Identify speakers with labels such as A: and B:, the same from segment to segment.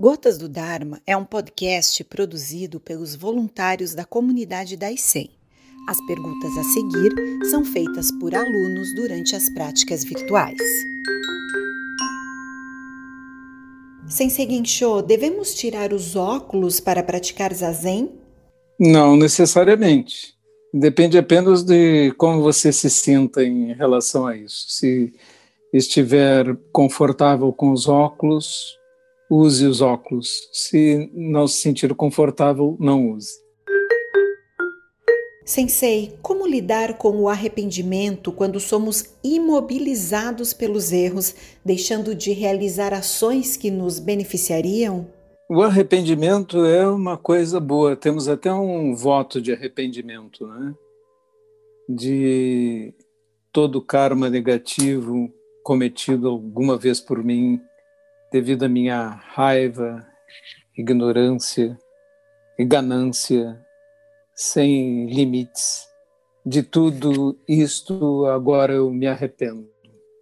A: Gotas do Dharma é um podcast produzido pelos voluntários da comunidade da ICEM. As perguntas a seguir são feitas por alunos durante as práticas virtuais. Sensei Gensho, devemos tirar os óculos para praticar zazen?
B: Não necessariamente. Depende apenas de como você se sinta em relação a isso. Se estiver confortável com os óculos, use os óculos. Se não se sentir confortável, não use.
A: Sensei, como lidar com o arrependimento quando somos imobilizados pelos erros, deixando de realizar ações que nos beneficiariam?
B: O arrependimento é uma coisa boa. Temos até um voto de arrependimento, né? De todo karma negativo cometido alguma vez por mim devido à minha raiva, ignorância e ganância sem limites. De tudo isto, agora eu me arrependo.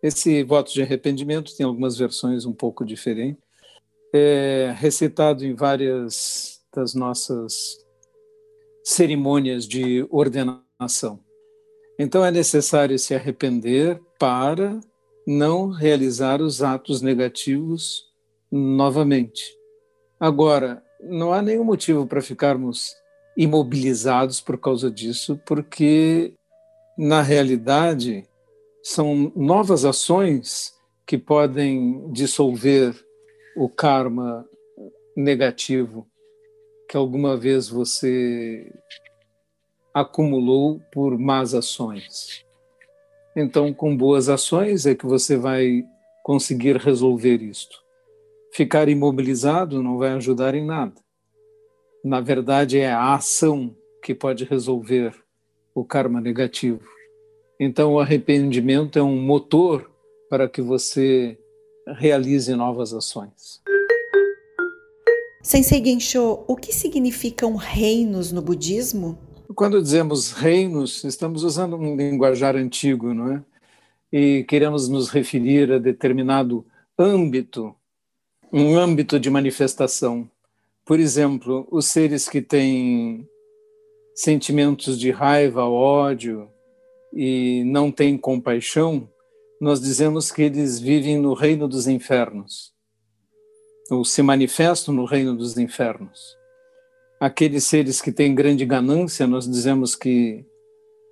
B: Esse voto de arrependimento tem algumas versões um pouco diferentes. É recitado em várias das nossas cerimônias de ordenação. Então é necessário se arrepender para não realizar os atos negativos novamente. Agora, não há nenhum motivo para ficarmos imobilizados por causa disso, porque, na realidade, são novas ações que podem dissolver o karma negativo que alguma vez você acumulou por más ações. Então, com boas ações é que você vai conseguir resolver isto. Ficar imobilizado não vai ajudar em nada. Na verdade, é a ação que pode resolver o karma negativo. Então, o arrependimento é um motor para que você realize novas ações.
A: Sensei Gensho, o que significam reinos no budismo?
B: Quando dizemos reinos, estamos usando um linguajar antigo, não é? E queremos nos referir a determinado âmbito, um âmbito de manifestação. Por exemplo, os seres que têm sentimentos de raiva, ódio e não têm compaixão, nós dizemos que eles vivem no reino dos infernos, ou se manifestam no reino dos infernos aqueles seres que têm grande ganância, nós dizemos que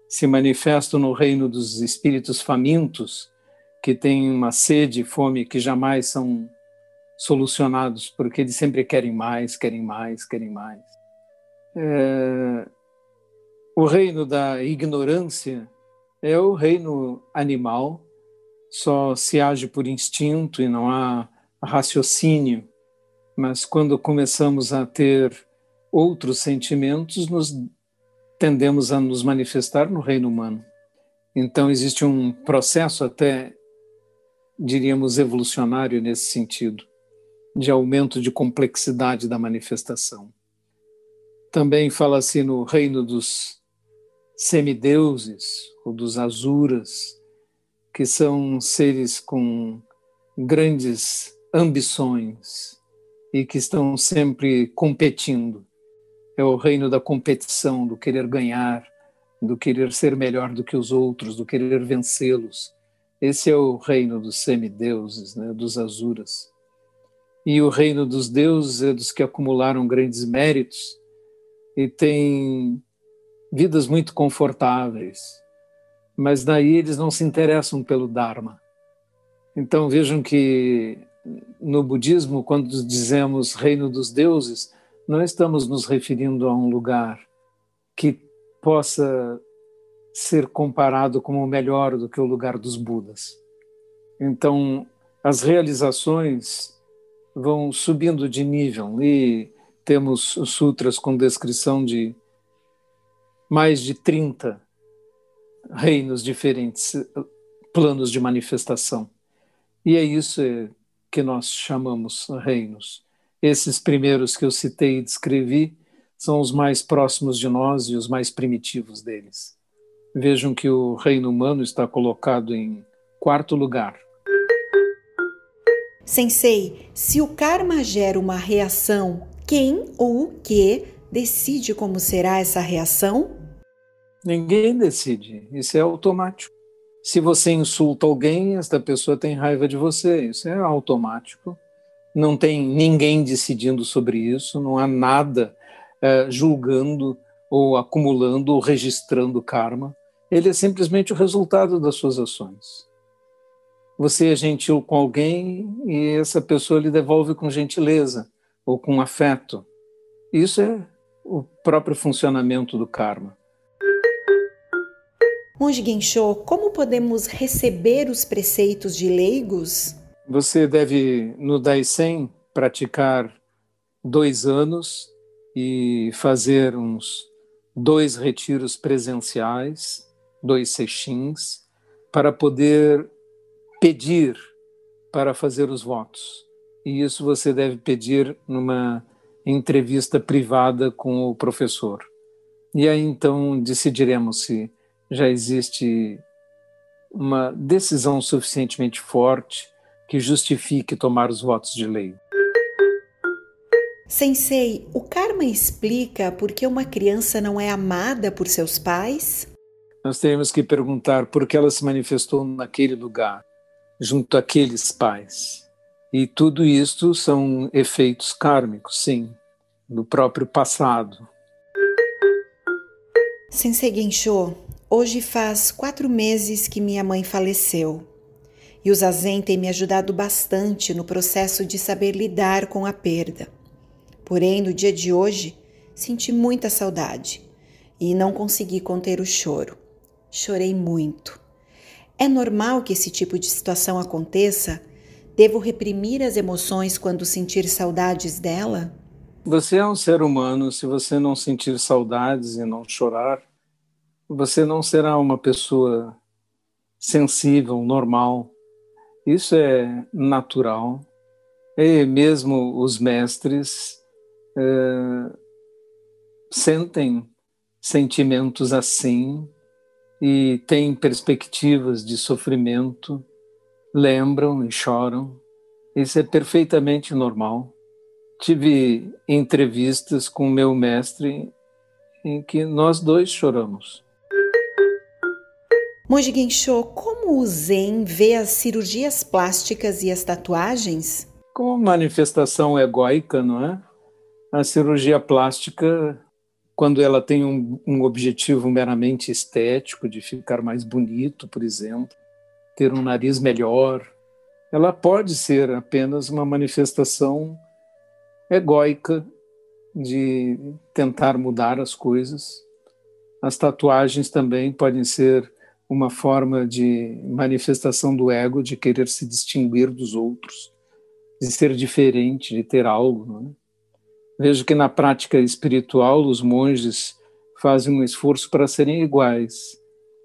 B: se manifestam no reino dos espíritos famintos, que têm uma sede e fome que jamais são solucionados, porque eles sempre querem mais, querem mais, querem mais. É... O reino da ignorância é o reino animal, só se age por instinto e não há raciocínio. Mas quando começamos a ter outros sentimentos, nos tendemos a nos manifestar no reino humano. Então existe um processo até, diríamos, evolucionário nesse sentido, de aumento de complexidade da manifestação. Também fala-se no reino dos semideuses, ou dos asuras, que são seres com grandes ambições e que estão sempre competindo é o reino da competição, do querer ganhar, do querer ser melhor do que os outros, do querer vencê-los. Esse é o reino dos semideuses, né, dos azuras. E o reino dos deuses é dos que acumularam grandes méritos e têm vidas muito confortáveis, mas daí eles não se interessam pelo Dharma. Então vejam que no budismo, quando dizemos reino dos deuses, não estamos nos referindo a um lugar que possa ser comparado como melhor do que o lugar dos Budas. Então, as realizações vão subindo de nível e temos sutras com descrição de mais de 30 reinos diferentes, planos de manifestação. E é isso que nós chamamos reinos. Esses primeiros que eu citei e descrevi são os mais próximos de nós e os mais primitivos deles. Vejam que o reino humano está colocado em quarto lugar.
A: Sensei, se o karma gera uma reação, quem ou o que decide como será essa reação?
B: Ninguém decide, isso é automático. Se você insulta alguém, esta pessoa tem raiva de você, isso é automático. Não tem ninguém decidindo sobre isso, não há nada é, julgando ou acumulando ou registrando karma. Ele é simplesmente o resultado das suas ações. Você é gentil com alguém e essa pessoa lhe devolve com gentileza ou com afeto. Isso é o próprio funcionamento do karma.
A: Monge Gensho, como podemos receber os preceitos de leigos?
B: Você deve, no Daisen, praticar dois anos e fazer uns dois retiros presenciais, dois sextins, para poder pedir para fazer os votos. E isso você deve pedir numa entrevista privada com o professor. E aí então decidiremos se já existe uma decisão suficientemente forte que justifique tomar os votos de lei.
A: Sensei, o karma explica por que uma criança não é amada por seus pais?
B: Nós temos que perguntar por que ela se manifestou naquele lugar junto àqueles pais. E tudo isto são efeitos kármicos, sim, do próprio passado.
A: Sensei Gensho, hoje faz quatro meses que minha mãe faleceu. E o Zazen tem me ajudado bastante no processo de saber lidar com a perda. Porém, no dia de hoje, senti muita saudade e não consegui conter o choro. Chorei muito. É normal que esse tipo de situação aconteça? Devo reprimir as emoções quando sentir saudades dela?
B: Você é um ser humano, se você não sentir saudades e não chorar, você não será uma pessoa sensível, normal. Isso é natural. E mesmo os mestres é, sentem sentimentos assim e têm perspectivas de sofrimento, lembram e choram. Isso é perfeitamente normal. Tive entrevistas com meu mestre em que nós dois choramos.
A: Monge Gensho, como o Zen vê as cirurgias plásticas e as tatuagens?
B: Como manifestação egóica, não é? A cirurgia plástica quando ela tem um, um objetivo meramente estético, de ficar mais bonito, por exemplo, ter um nariz melhor, ela pode ser apenas uma manifestação egóica de tentar mudar as coisas. As tatuagens também podem ser uma forma de manifestação do ego, de querer se distinguir dos outros, de ser diferente, de ter algo. É? Vejo que na prática espiritual os monges fazem um esforço para serem iguais,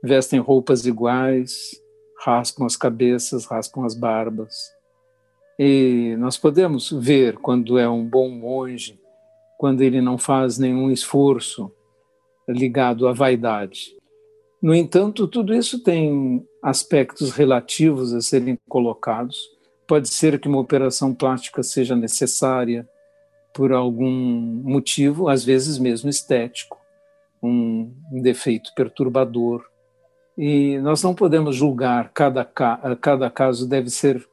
B: vestem roupas iguais, raspam as cabeças, raspam as barbas. E nós podemos ver quando é um bom monge, quando ele não faz nenhum esforço ligado à vaidade. No entanto, tudo isso tem aspectos relativos a serem colocados. Pode ser que uma operação plástica seja necessária, por algum motivo, às vezes mesmo estético, um, defeito perturbador. E nós não podemos julgar, cada, cada caso deve ser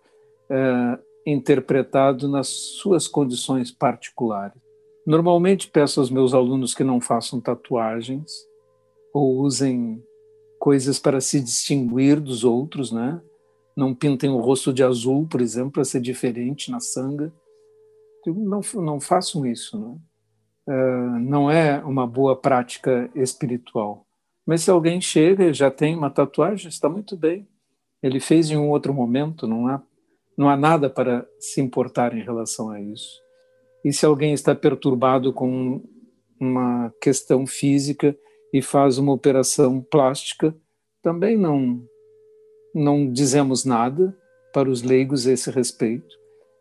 B: é, interpretado nas suas condições particulares. Normalmente peço aos meus alunos que não façam tatuagens ou usem coisas para se distinguir dos outros, né? Não pintem o rosto de azul, por exemplo, para ser diferente na sanga não, não façam isso. Não é? Uh, não é uma boa prática espiritual. Mas se alguém chega e já tem uma tatuagem, está muito bem. Ele fez em um outro momento, não há, não há nada para se importar em relação a isso. E se alguém está perturbado com uma questão física e faz uma operação plástica, também não, não dizemos nada para os leigos a esse respeito.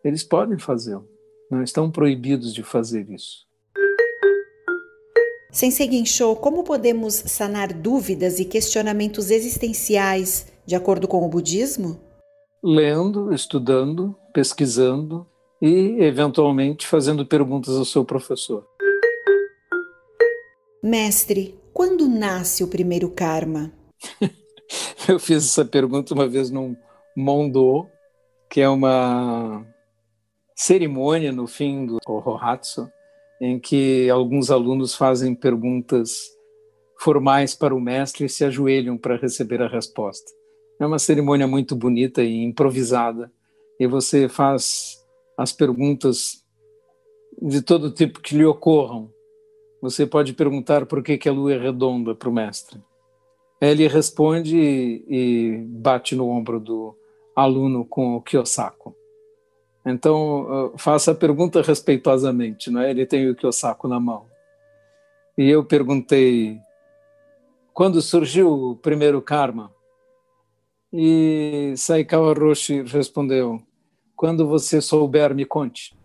B: Eles podem fazê-lo não estão proibidos de fazer isso.
A: Sensei Gensho, como podemos sanar dúvidas e questionamentos existenciais de acordo com o budismo?
B: lendo, estudando, pesquisando e, eventualmente, fazendo perguntas ao seu professor.
A: Mestre, quando nasce o primeiro karma?
B: Eu fiz essa pergunta uma vez num Mondo, que é uma cerimônia no fim do Hohatsu, em que alguns alunos fazem perguntas formais para o mestre e se ajoelham para receber a resposta. É uma cerimônia muito bonita e improvisada, e você faz as perguntas de todo tipo que lhe ocorram você pode perguntar por que, que a lua é redonda para o mestre. Ele responde e, bate no ombro do aluno com o Kiyosako. Então, faça a pergunta respeitosamente, não é? Ele tem o Kiyosako na mão. E eu perguntei, quando surgiu o primeiro karma? E Saikawa Roshi respondeu, quando você souber, me conte.